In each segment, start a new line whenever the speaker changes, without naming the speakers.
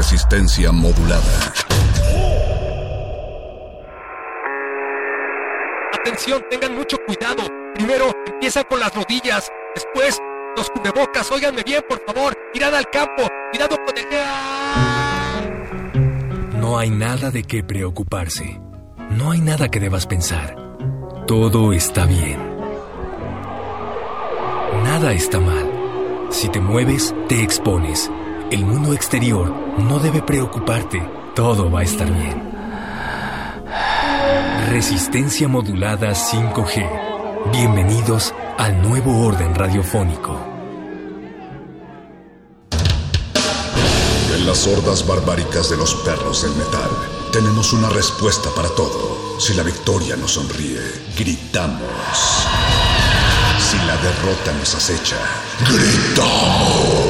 Resistencia modulada.
Atención, tengan mucho cuidado. Primero empieza con las rodillas, después los cubrebocas. Óiganme bien, por favor. Mirad al campo, cuidado con el...
No hay nada de qué preocuparse. No hay nada que debas pensar. Todo está bien. Nada está mal. Si te mueves, te expones. El mundo exterior no debe preocuparte. Todo va a estar bien. Resistencia modulada 5G. Bienvenidos al nuevo orden radiofónico.
En las hordas barbáricas de los perros del metal, tenemos una respuesta para todo. Si la victoria nos sonríe, gritamos. Si la derrota nos acecha, gritamos.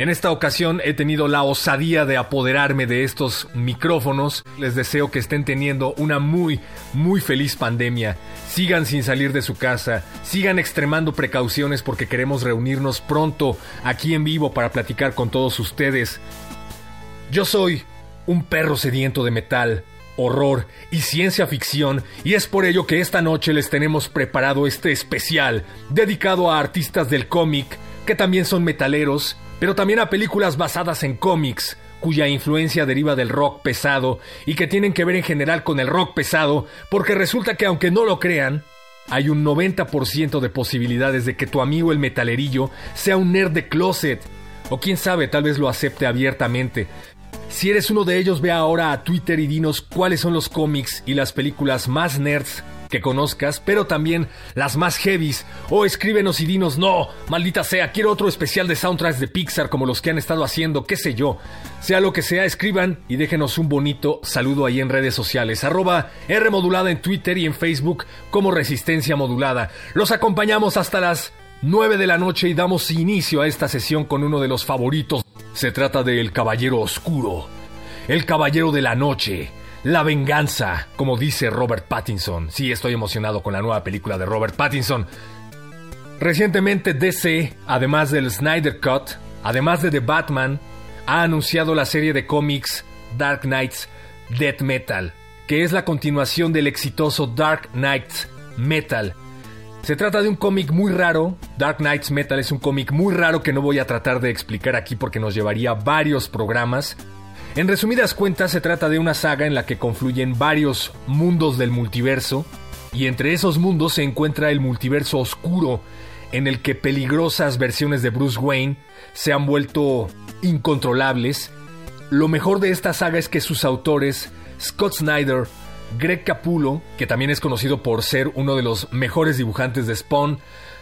En esta ocasión he tenido la osadía de apoderarme de estos micrófonos. Les deseo que estén teniendo una muy, muy feliz pandemia. Sigan sin salir de su casa, sigan extremando precauciones porque queremos reunirnos pronto aquí en vivo para platicar con todos ustedes. Yo soy un perro sediento de metal, horror y ciencia ficción y es por ello que esta noche les tenemos preparado este especial dedicado a artistas del cómic que también son metaleros, pero también a películas basadas en cómics cuya influencia deriva del rock pesado y que tienen que ver en general con el rock pesado, porque resulta que aunque no lo crean, hay un 90% de posibilidades de que tu amigo el metalerillo sea un nerd de closet, o quién sabe, tal vez lo acepte abiertamente. Si eres uno de ellos, ve ahora a Twitter y dinos cuáles son los cómics y las películas más nerds que conozcas, pero también las más heavies. O escríbenos y dinos, no, maldita sea, quiero otro especial de soundtracks de Pixar como los que han estado haciendo, qué sé yo. Sea lo que sea, escriban y déjenos un bonito saludo ahí en redes sociales. Arroba R modulada en Twitter y en Facebook como Resistencia Modulada. Los acompañamos hasta las 9 de la noche y damos inicio a esta sesión con uno de los favoritos. Se trata de El Caballero Oscuro, El Caballero de la Noche, La Venganza, como dice Robert Pattinson. Sí, estoy emocionado con la nueva película de Robert Pattinson. Recientemente DC, además del Snyder Cut, además de The Batman, ha anunciado la serie de cómics Dark Knights Death Metal, que es la continuación del exitoso Dark Knights Metal, se trata de un cómic muy raro. Dark Knights Metal es un cómic muy raro que no voy a tratar de explicar aquí porque nos llevaría varios programas. En resumidas cuentas, se trata de una saga en la que confluyen varios mundos del multiverso, y entre esos mundos se encuentra el multiverso oscuro, en el que peligrosas versiones de Bruce Wayne se han vuelto incontrolables. Lo mejor de esta saga es que sus autores, Scott Snyder, Greg Capullo, que también es conocido por ser uno de los mejores dibujantes de Spawn,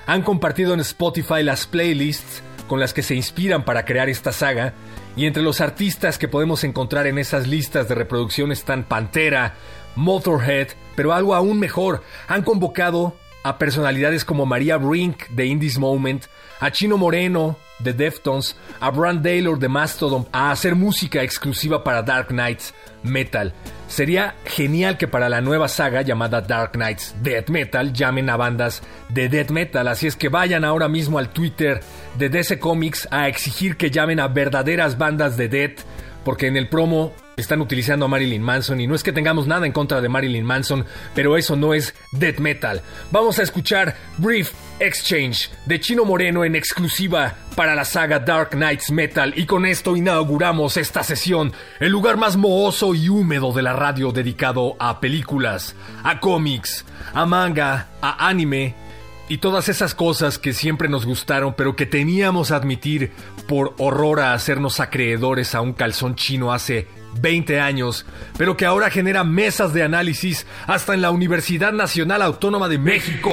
han compartido en Spotify las playlists con las que se inspiran para crear esta saga, y entre los artistas que podemos encontrar en esas listas de reproducción están Pantera, Motorhead, pero algo aún mejor, han convocado a personalidades como María Brink de Indies Moment, a Chino Moreno de Deftones, a Brand Taylor de Mastodon a hacer música exclusiva para Dark Knights Metal. Sería genial que para la nueva saga llamada Dark Knights Death Metal llamen a bandas de Death Metal, así es que vayan ahora mismo al Twitter de DC Comics a exigir que llamen a verdaderas bandas de Death, porque en el promo están utilizando a Marilyn Manson y no es que tengamos nada en contra de Marilyn Manson, pero eso no es Death Metal. Vamos a escuchar Brief Exchange de Chino Moreno en exclusiva para la saga Dark Knights Metal y con esto inauguramos esta sesión, el lugar más mohoso y húmedo de la radio dedicado a películas, a cómics, a manga, a anime y todas esas cosas que siempre nos gustaron pero que teníamos a admitir por horror a hacernos acreedores a un calzón chino hace 20 años, pero que ahora genera mesas de análisis hasta en la Universidad Nacional Autónoma de México.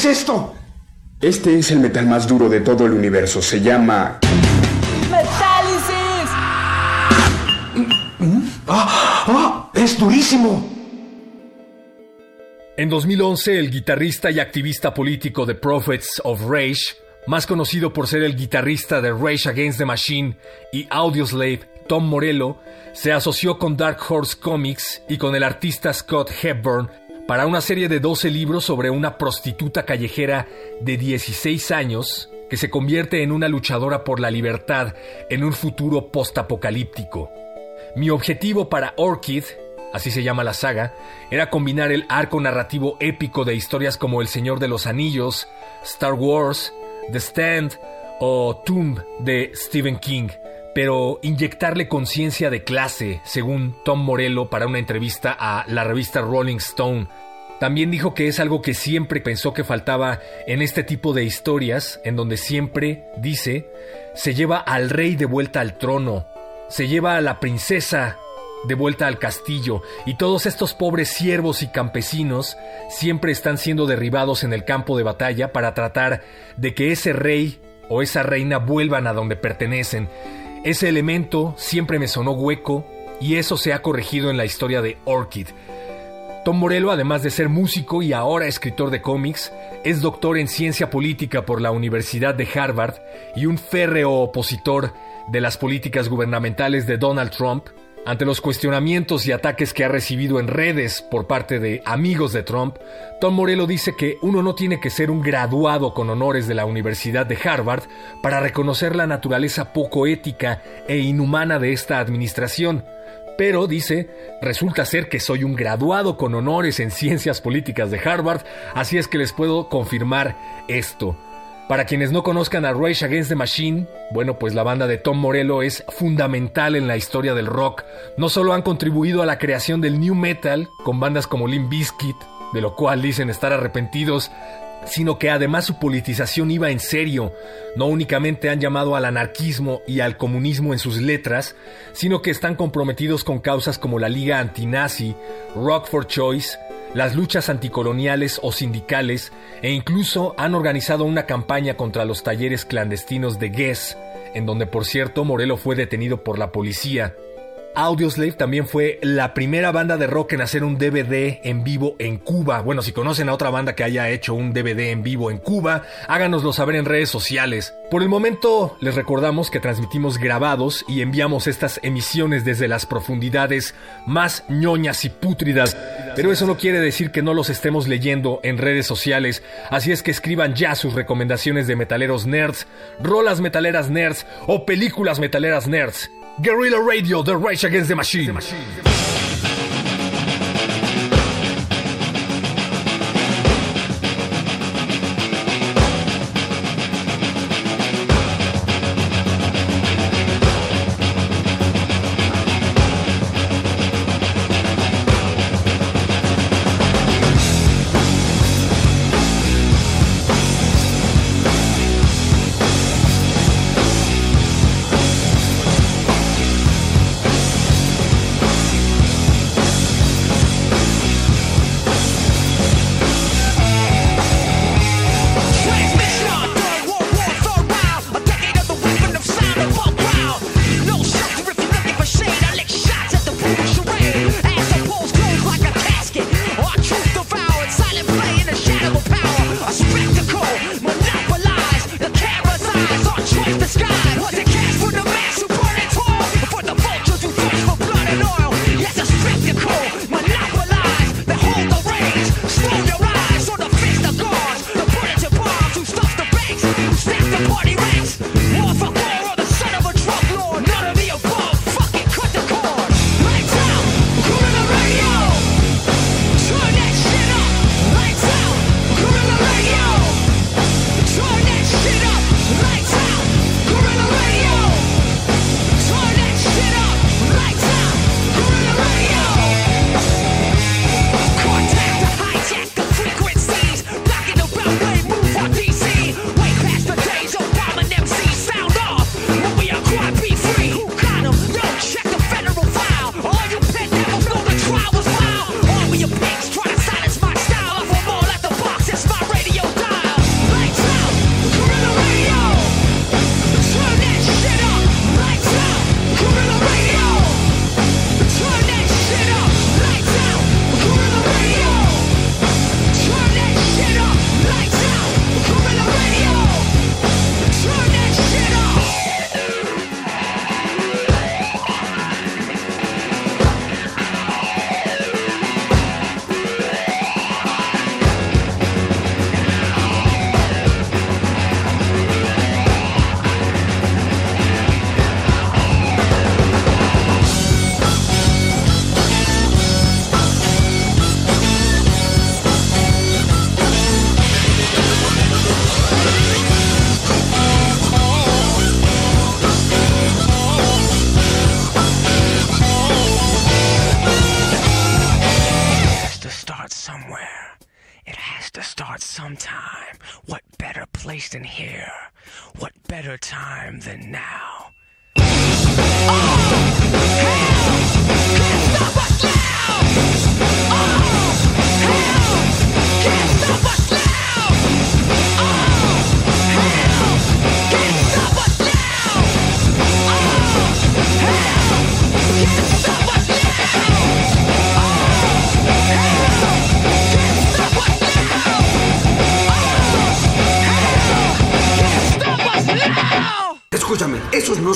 Es esto?
Este es el metal más duro de todo el universo. Se llama...
¡Metálisis! ¡Ah! ¡Ah! ¡Es durísimo!
En 2011, el guitarrista y activista político de Prophets of Rage, más conocido por ser el guitarrista de Rage Against the Machine y Audioslave, Tom Morello, se asoció con Dark Horse Comics y con el artista Scott Hepburn para una serie de 12 libros sobre una prostituta callejera de 16 años que se convierte en una luchadora por la libertad en un futuro postapocalíptico. Mi objetivo para Orchid, así se llama la saga, era combinar el arco narrativo épico de historias como El Señor de los Anillos, Star Wars, The Stand o Tomb de Stephen King, pero inyectarle conciencia de clase, según Tom Morello para una entrevista a la revista Rolling Stone. También dijo que es algo que siempre pensó que faltaba en este tipo de historias, en donde siempre, dice, se lleva al rey de vuelta al trono, se lleva a la princesa de vuelta al castillo, y todos estos pobres siervos y campesinos siempre están siendo derribados en el campo de batalla para tratar de que ese rey o esa reina vuelvan a donde pertenecen. Ese elemento siempre me sonó hueco y eso se ha corregido en la historia de Orchid. Tom Morello, además de ser músico y ahora escritor de cómics, es doctor en ciencia política por la Universidad de Harvard y un férreo opositor de las políticas gubernamentales de Donald Trump, ante los cuestionamientos y ataques que ha recibido en redes por parte de amigos de Trump, Tom Morello dice que uno no tiene que ser un graduado con honores de la Universidad de Harvard para reconocer la naturaleza poco ética e inhumana de esta administración. Pero, dice, resulta ser que soy un graduado con honores en ciencias políticas de Harvard, así es que les puedo confirmar esto. Para quienes no conozcan a Rage Against the Machine, bueno, pues la banda de Tom Morello es fundamental en la historia del rock. No solo han contribuido a la creación del new metal con bandas como Limp Bizkit, de lo cual dicen estar arrepentidos, sino que además su politización iba en serio. No únicamente han llamado al anarquismo y al comunismo en sus letras, sino que están comprometidos con causas como la Liga Antinazi, Rock for Choice, las luchas anticoloniales o sindicales e incluso han organizado una campaña contra los talleres clandestinos de Guess, en donde por cierto Morelo fue detenido por la policía. Audioslave también fue la primera banda de rock en hacer un DVD en vivo en Cuba. Bueno, si conocen a otra banda que haya hecho un DVD en vivo en Cuba, háganoslo saber en redes sociales. Por el momento, les recordamos que transmitimos grabados y enviamos estas emisiones desde las profundidades más ñoñas y pútridas. Pero eso no quiere decir que no los estemos leyendo en redes sociales, así es que escriban ya sus recomendaciones de metaleros nerds, rolas metaleras nerds o películas metaleras nerds. Guerrilla Radio, The Rage Against the Machine.
has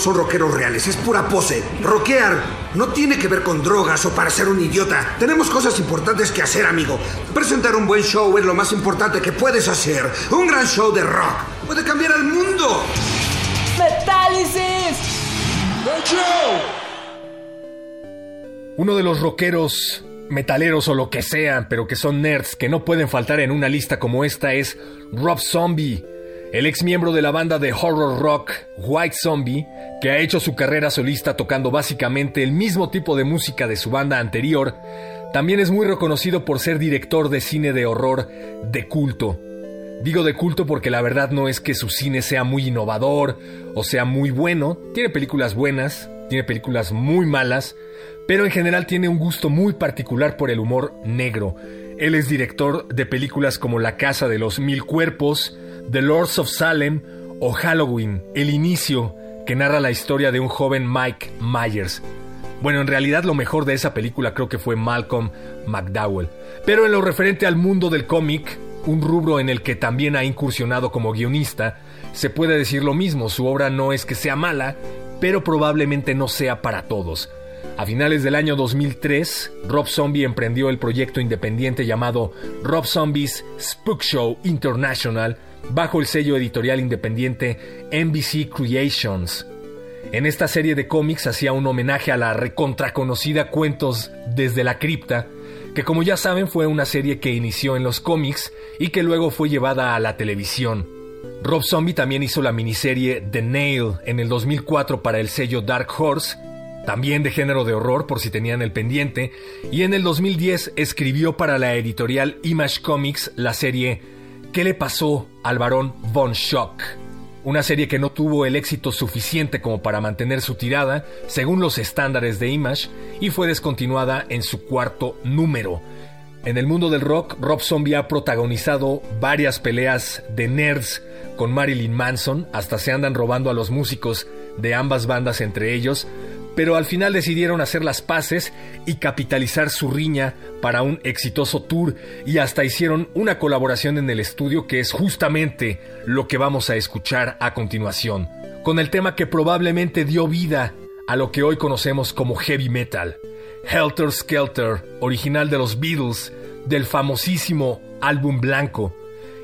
son rockeros reales, es pura pose. Rockear no tiene que ver con drogas o para ser un idiota. Tenemos cosas importantes que hacer, amigo. Presentar un buen show es lo más importante que puedes hacer. Un gran show de rock puede cambiar el mundo.
¡Metálisis!
Uno de los rockeros metaleros o lo que sean, pero que son nerds, que no pueden faltar en una lista como esta es Rob Zombie, el ex miembro de la banda de horror rock White Zombie, que ha hecho su carrera solista tocando básicamente el mismo tipo de música de su banda anterior, también es muy reconocido por ser director de cine de horror de culto. Digo de culto porque la verdad no es que su cine sea muy innovador o sea muy bueno, tiene películas buenas, tiene películas muy malas, pero en general tiene un gusto muy particular por el humor negro. Él es director de películas como La Casa de los Mil Cuerpos, The Lords of Salem o Halloween, El Inicio, que narra la historia de un joven Mike Myers. Bueno, en realidad lo mejor de esa película creo que fue Malcolm McDowell. Pero en lo referente al mundo del cómic, un rubro en el que también ha incursionado como guionista, se puede decir lo mismo, su obra no es que sea mala, pero probablemente no sea para todos. A finales del año 2003, Rob Zombie emprendió el proyecto independiente llamado Rob Zombie's Spook Show International bajo el sello editorial independiente NBC Creations. En esta serie de cómics hacía un homenaje a la recontraconocida Cuentos desde la cripta, que como ya saben fue una serie que inició en los cómics y que luego fue llevada a la televisión. Rob Zombie también hizo la miniserie The Nail en el 2004 para el sello Dark Horse también de género de horror por si tenían el pendiente, y en el 2010 escribió para la editorial Image Comics la serie ¿Qué le pasó al varón Von Schock? Una serie que no tuvo el éxito suficiente como para mantener su tirada, según los estándares de Image, y fue descontinuada en su cuarto número. En el mundo del rock, Rob Zombie ha protagonizado varias peleas de nerds con Marilyn Manson, hasta se andan robando a los músicos de ambas bandas entre ellos, pero al final decidieron hacer las paces y capitalizar su riña para un exitoso tour y hasta hicieron una colaboración en el estudio que es justamente lo que vamos a escuchar a continuación, con el tema que probablemente dio vida a lo que hoy conocemos como heavy metal, Helter Skelter, original de los Beatles, del famosísimo álbum blanco.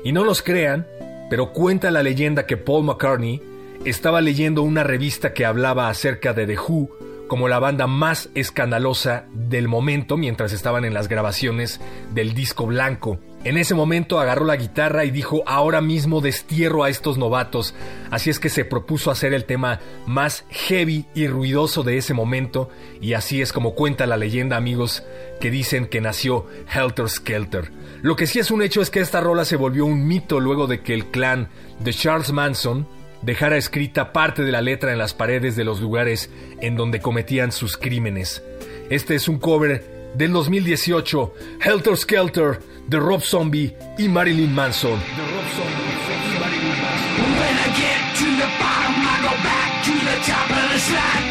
Y no nos crean, pero cuenta la leyenda que Paul McCartney estaba leyendo una revista que hablaba acerca de The Who como la banda más escandalosa del momento mientras estaban en las grabaciones del disco blanco. En ese momento agarró la guitarra y dijo ahora mismo destierro a estos novatos, así es que se propuso hacer el tema más heavy y ruidoso de ese momento y así es como cuenta la leyenda amigos que dicen que nació Helter Skelter. Lo que sí es un hecho es que esta rola se volvió un mito luego de que el clan de Charles Manson dejara escrita parte de la letra en las paredes de los lugares en donde cometían sus crímenes. Este es un cover del 2018, Helter Skelter, de Rob Zombie y Marilyn Manson.
Tell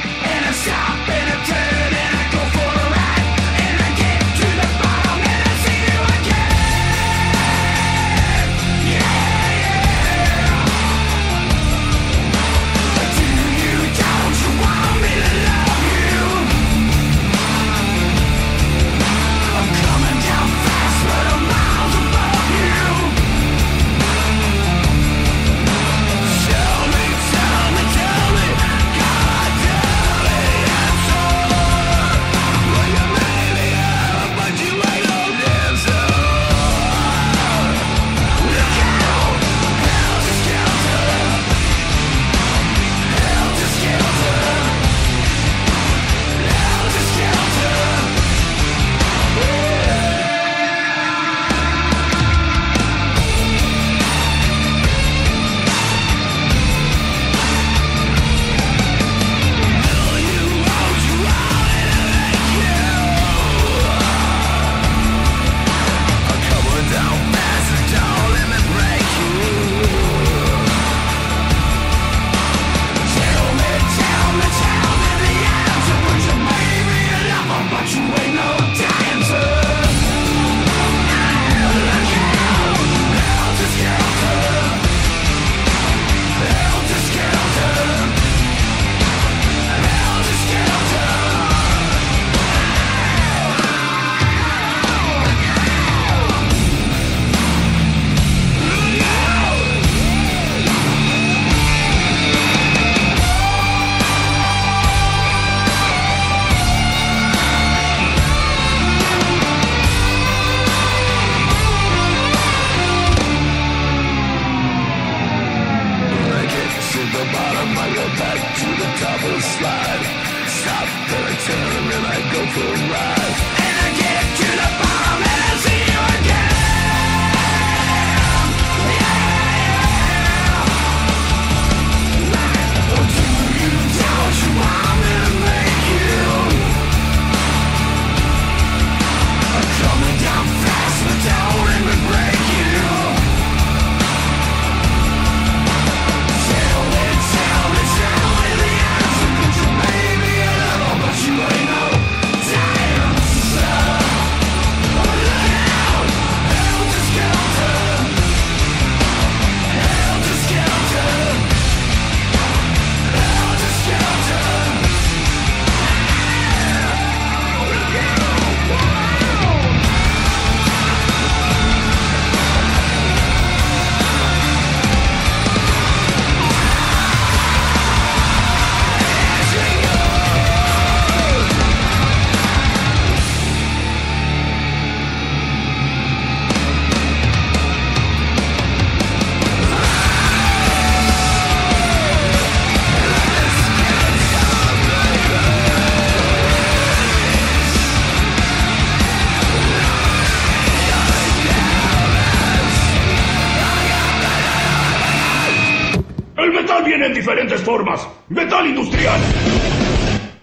formas. Metal industrial.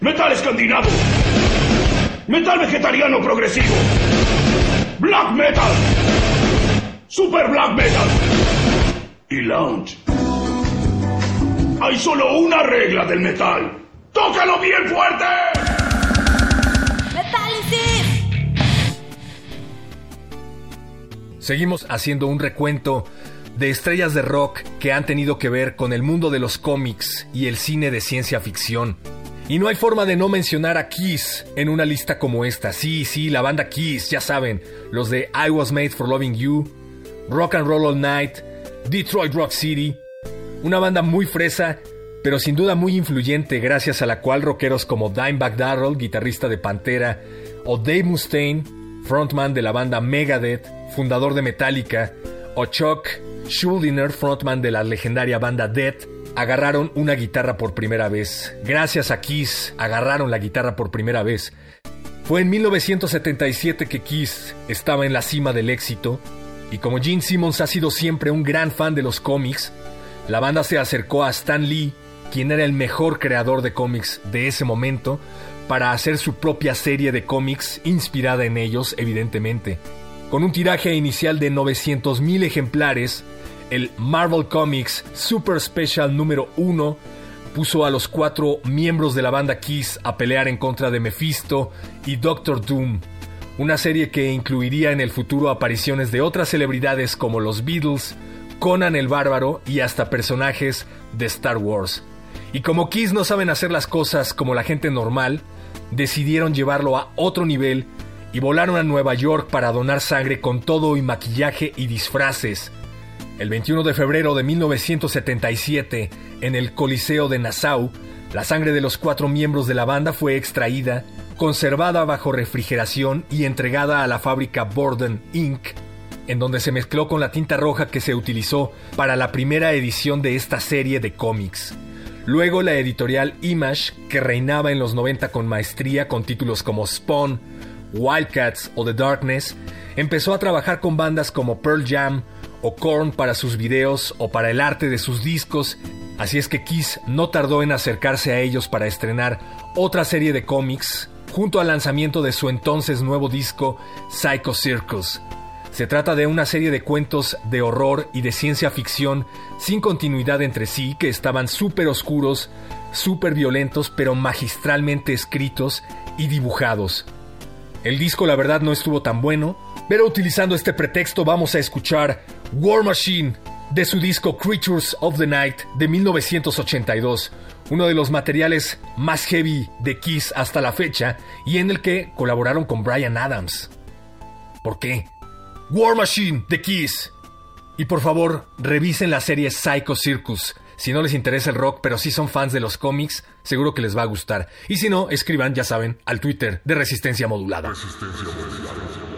Metal escandinavo. Metal vegetariano progresivo. Black metal. Super black metal. Y lounge. Hay solo una regla del metal. ¡Tócalo bien fuerte!
Seguimos haciendo un recuento de estrellas de rock que han tenido que ver con el mundo de los cómics y el cine de ciencia ficción. Y no hay forma de no mencionar a Kiss en una lista como esta. Sí, sí, la banda Kiss, ya saben, los de I Was Made for Loving You, Rock and Roll All Night, Detroit Rock City. Una banda muy fresa, pero sin duda muy influyente, gracias a la cual rockeros como Dimebag Darrell, guitarrista de Pantera, o Dave Mustaine, frontman de la banda Megadeth, fundador de Metallica, o Chuck Schuldiner, frontman de la legendaria banda Death, agarraron una guitarra por primera vez. Gracias a Kiss, agarraron la guitarra por primera vez. Fue en 1977 que Kiss estaba en la cima del éxito, y como Gene Simmons ha sido siempre un gran fan de los cómics, la banda se acercó a Stan Lee, quien era el mejor creador de cómics de ese momento, para hacer su propia serie de cómics inspirada en ellos, evidentemente. Con un tiraje inicial de 900.000 ejemplares, el Marvel Comics Super Special número 1 puso a los cuatro miembros de la banda Kiss a pelear en contra de Mephisto y Doctor Doom, una serie que incluiría en el futuro apariciones de otras celebridades como los Beatles, Conan el Bárbaro y hasta personajes de Star Wars. Y como Kiss no saben hacer las cosas como la gente normal, decidieron llevarlo a otro nivel y volaron a Nueva York para donar sangre con todo y maquillaje y disfraces. El 21 de febrero de 1977, en el Coliseo de Nassau, la sangre de los cuatro miembros de la banda fue extraída, conservada bajo refrigeración y entregada a la fábrica Borden Inc., en donde se mezcló con la tinta roja que se utilizó para la primera edición de esta serie de cómics. Luego la editorial Image, que reinaba en los 90 con maestría con títulos como Spawn, Wildcats o The Darkness, empezó a trabajar con bandas como Pearl Jam o Korn para sus videos o para el arte de sus discos, así es que Kiss no tardó en acercarse a ellos para estrenar otra serie de cómics junto al lanzamiento de su entonces nuevo disco Psycho Circus. Se trata de una serie de cuentos de horror y de ciencia ficción sin continuidad entre sí que estaban súper oscuros, súper violentos, pero magistralmente escritos y dibujados. El disco la verdad no estuvo tan bueno, pero utilizando este pretexto vamos a escuchar War Machine de su disco Creatures of the Night de 1982, uno de los materiales más heavy de Kiss hasta la fecha y en el que colaboraron con Brian Adams. ¿Por qué? War Machine de Kiss. Y por favor, revisen la serie Psycho Circus. Si no les interesa el rock, pero sí son fans de los cómics, seguro que les va a gustar. Y si no, escriban, ya saben, al Twitter de Resistencia Modulada. Resistencia Modulada.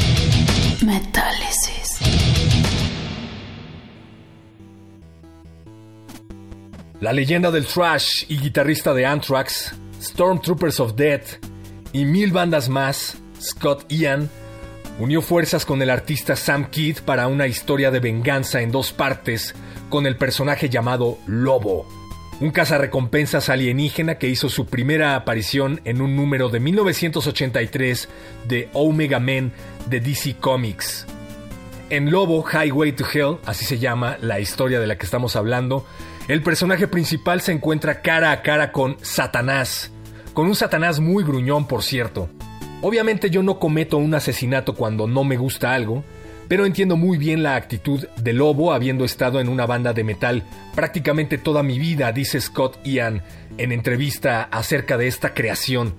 La leyenda del thrash y guitarrista de Anthrax, Stormtroopers of Death y mil bandas más, Scott Ian, unió fuerzas con el artista Sam Kidd para una historia de venganza en dos partes con el personaje llamado Lobo, un cazarrecompensas alienígena que hizo su primera aparición en un número de 1983 de Omega Men de DC Comics. En Lobo Highway to Hell, así se llama la historia de la que estamos hablando, el personaje principal se encuentra cara a cara con Satanás, con un Satanás muy gruñón por cierto. Obviamente yo no cometo un asesinato cuando no me gusta algo, pero entiendo muy bien la actitud de Lobo habiendo estado en una banda de metal prácticamente toda mi vida, dice Scott Ian en entrevista acerca de esta creación.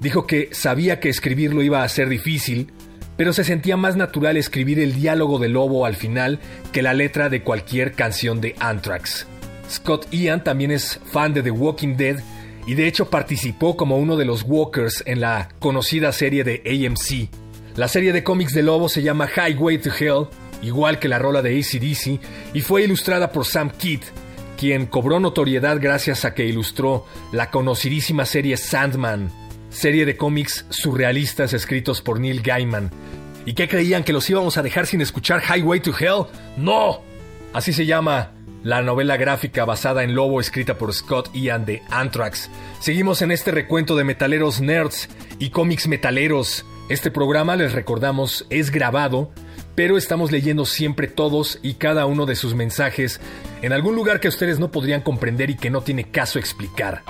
Dijo que sabía que escribirlo iba a ser difícil, pero se sentía más natural escribir el diálogo de Lobo al final que la letra de cualquier canción de Anthrax. Scott Ian también es fan de The Walking Dead y de hecho participó como uno de los Walkers en la conocida serie de AMC. La serie de cómics de Lobo se llama Highway to Hell, igual que la rola de ACDC, y fue ilustrada por Sam Kidd, quien cobró notoriedad gracias a que ilustró la conocidísima serie Sandman, serie de cómics surrealistas escritos por Neil Gaiman. ¿Y qué creían que los íbamos a dejar sin escuchar Highway to Hell? ¡No! Así se llama la novela gráfica basada en Lobo escrita por Scott Ian de Anthrax. Seguimos en este recuento de metaleros nerds y cómics metaleros. Este programa, les recordamos, es grabado, pero estamos leyendo siempre todos y cada uno de sus mensajes en algún lugar que ustedes no podrían comprender y que no tiene caso explicar.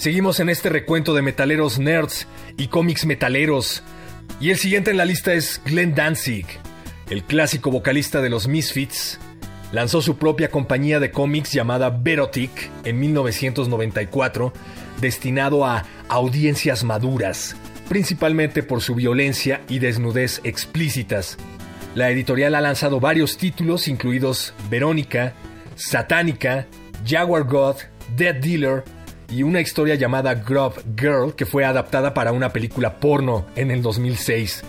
Seguimos en este recuento de metaleros nerds y cómics metaleros. Y el siguiente en la lista es Glenn Danzig, el clásico vocalista de los Misfits. Lanzó su propia compañía de cómics llamada Verotic en 1994, destinado a audiencias maduras, principalmente por su violencia y desnudez explícitas. La editorial ha lanzado varios títulos, incluidos Verónica, Satánica, Jaguar God, Dead Dealer y una historia llamada Grub Girl que fue adaptada para una película porno en el 2006.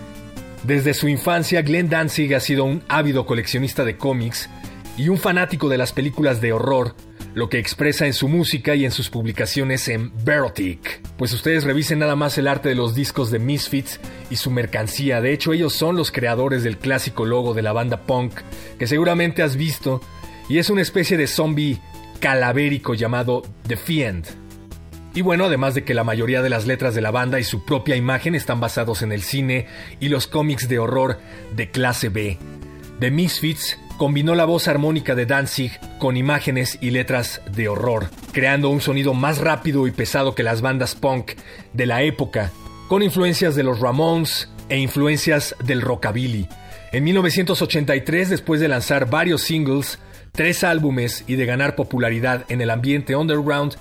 Desde su infancia, Glenn Danzig ha sido un ávido coleccionista de cómics y un fanático de las películas de horror, lo que expresa en su música y en sus publicaciones en Verotic. Pues ustedes revisen nada más el arte de los discos de Misfits y su mercancía. De hecho, ellos son los creadores del clásico logo de la banda punk, que seguramente has visto, y es una especie de zombie calavérico llamado The Fiend. Y bueno, además de que la mayoría de las letras de la banda y su propia imagen están basados en el cine y los cómics de horror de clase B. The Misfits combinó la voz armónica de Danzig con imágenes y letras de horror, creando un sonido más rápido y pesado que las bandas punk de la época, con influencias de los Ramones e influencias del rockabilly. En 1983, después de lanzar varios singles, tres álbumes y de ganar popularidad en el ambiente underground,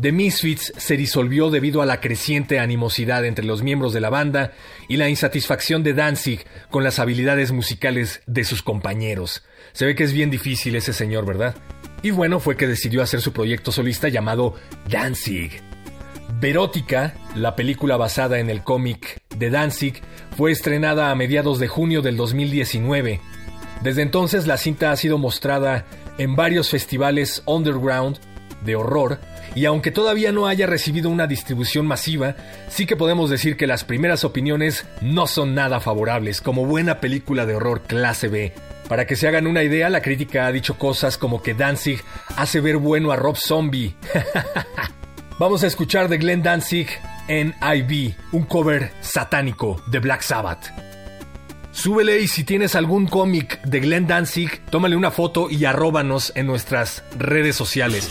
The Misfits se disolvió debido a la creciente animosidad entre los miembros de la banda y la insatisfacción de Danzig con las habilidades musicales de sus compañeros. Se ve que es bien difícil ese señor, ¿verdad? Y bueno, fue que decidió hacer su proyecto solista llamado Danzig. Verótica, la película basada en el cómic de Danzig, fue estrenada a mediados de junio del 2019. Desde entonces la cinta ha sido mostrada en varios festivales underground de horror y aunque todavía no haya recibido una distribución masiva, sí que podemos decir que las primeras opiniones no son nada favorables, como buena película de horror clase B. Para que se hagan una idea, la crítica ha dicho cosas como que Danzig hace ver bueno a Rob Zombie. Vamos a escuchar de Glenn Danzig en IB, un cover satánico de Black Sabbath. Súbele y si tienes algún cómic de Glenn Danzig, tómale una foto y arróbanos en nuestras redes sociales.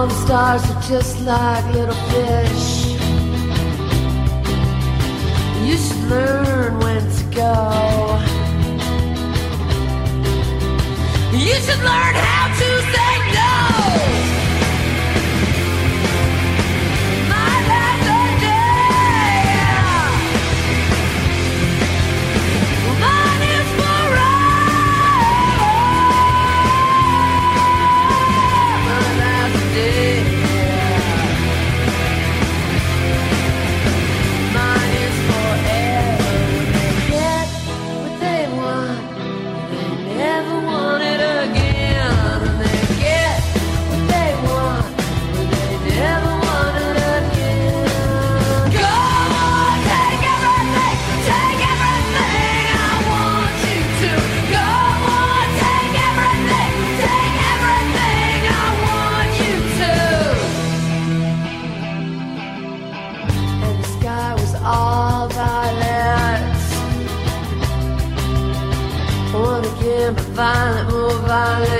all the stars are just like little fish. You should learn when to go. You should learn how to say Violent oh violent.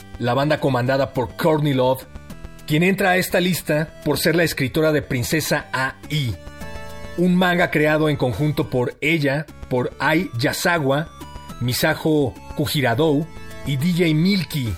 la banda comandada por Courtney Love, quien entra a esta lista por ser la escritora de Princesa AI, un manga creado en conjunto por ella, por Ai Yasawa, Misajo Kujiradou y DJ Milky.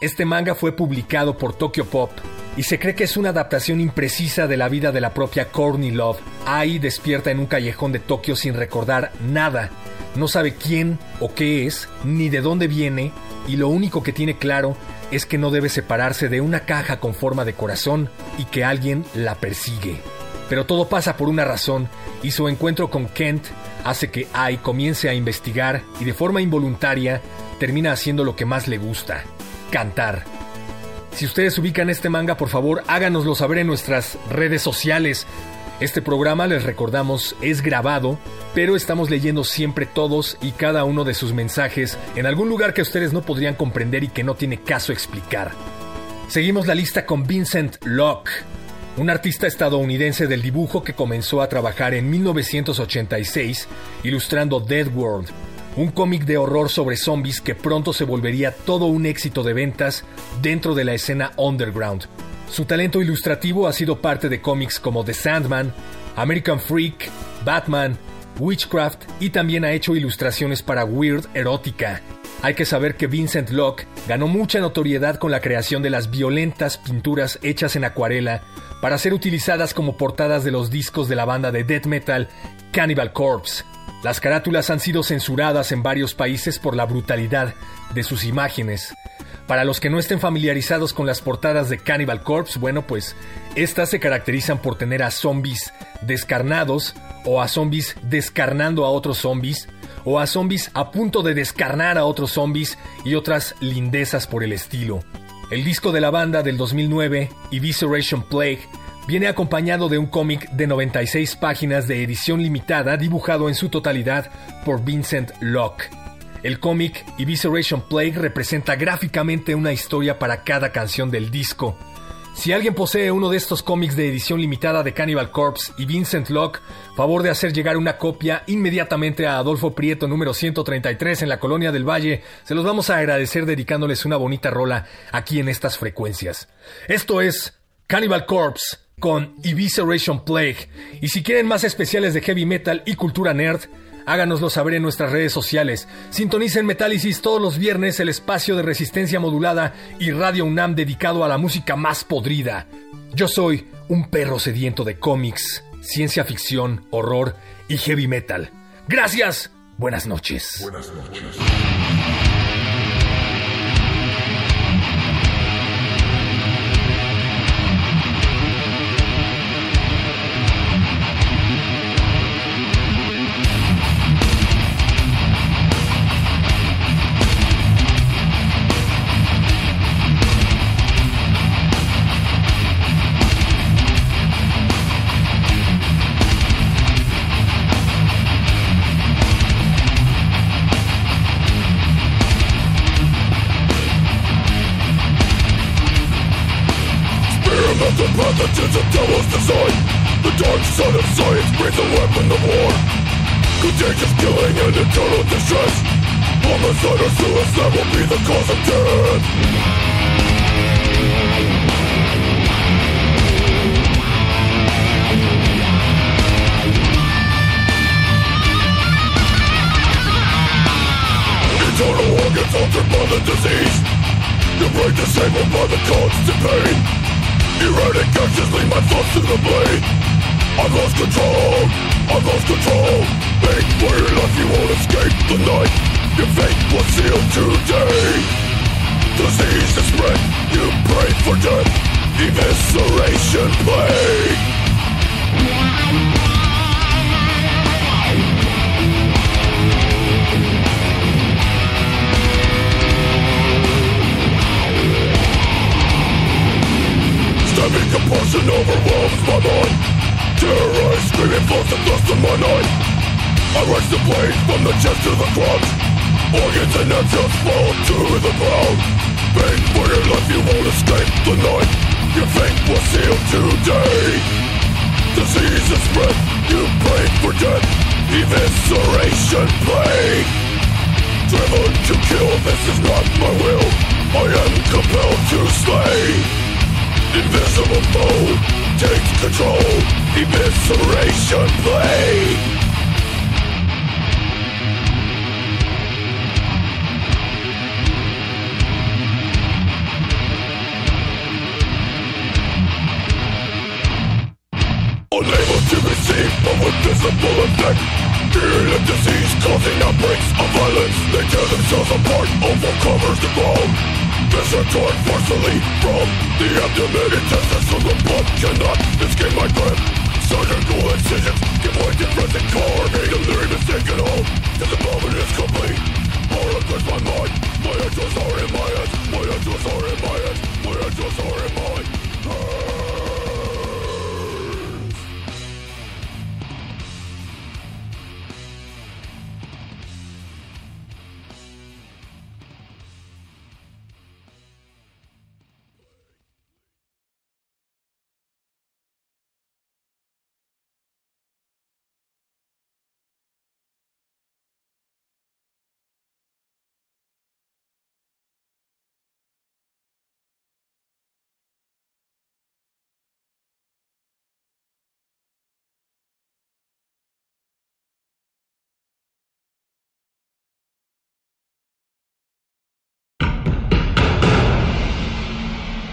Este manga fue publicado por Tokyo Pop y se cree que es una adaptación imprecisa de la vida de la propia Courtney Love. Ai despierta en un callejón de Tokio sin recordar nada. No sabe quién o qué es, ni de dónde viene, y lo único que tiene claro es que no debe separarse de una caja con forma de corazón y que alguien la persigue. Pero todo pasa por una razón y su encuentro con Kent hace que Ai comience a investigar y de forma involuntaria termina haciendo lo que más le gusta, cantar. Si ustedes ubican este manga, por favor, háganoslo saber en nuestras redes sociales. Este programa, les recordamos, es grabado, pero estamos leyendo siempre todos y cada uno de sus mensajes en algún lugar que ustedes no podrían comprender y que no tiene caso explicar. Seguimos la lista con Vincent Locke, un artista estadounidense del dibujo que comenzó a trabajar en 1986 ilustrando Dead World, un cómic de horror sobre zombies que pronto se volvería todo un éxito de ventas dentro de la escena underground. Su talento ilustrativo ha sido parte de cómics como The Sandman, American Freak, Batman, Witchcraft y también ha hecho ilustraciones para Weird Erótica. Hay que saber que Vincent Locke ganó mucha notoriedad con la creación de las violentas pinturas hechas en acuarela para ser utilizadas como portadas de los discos de la banda de death metal Cannibal Corpse. Las carátulas han sido censuradas en varios países por la brutalidad de sus imágenes. Para los que no estén familiarizados con las portadas de Cannibal Corpse, bueno, pues estas se caracterizan por tener a zombies descarnados o a zombies descarnando a otros zombies o a zombies a punto de descarnar a otros zombies y otras lindezas por el estilo. El disco de la banda del 2009, Evisceration Plague, viene acompañado de un cómic de 96 páginas de edición limitada dibujado en su totalidad por Vincent Locke. El cómic Evisceration Plague representa gráficamente una historia para cada canción del disco. Si alguien posee uno de estos cómics de edición limitada de Cannibal Corpse y Vincent Locke, favor de hacer llegar una copia inmediatamente a Adolfo Prieto número 133 en la Colonia del Valle. Se los vamos a agradecer dedicándoles una bonita rola aquí en estas frecuencias. Esto es Cannibal Corpse con Evisceration Plague. Y si quieren más especiales de heavy metal y cultura nerd, háganoslo saber en nuestras redes sociales. Sintonicen Metálisis todos los viernes, el espacio de resistencia modulada y Radio UNAM dedicado a la música más podrida. Yo soy un perro sediento de cómics, ciencia ficción, horror y heavy metal. Gracias. Buenas noches.
Buenas noches.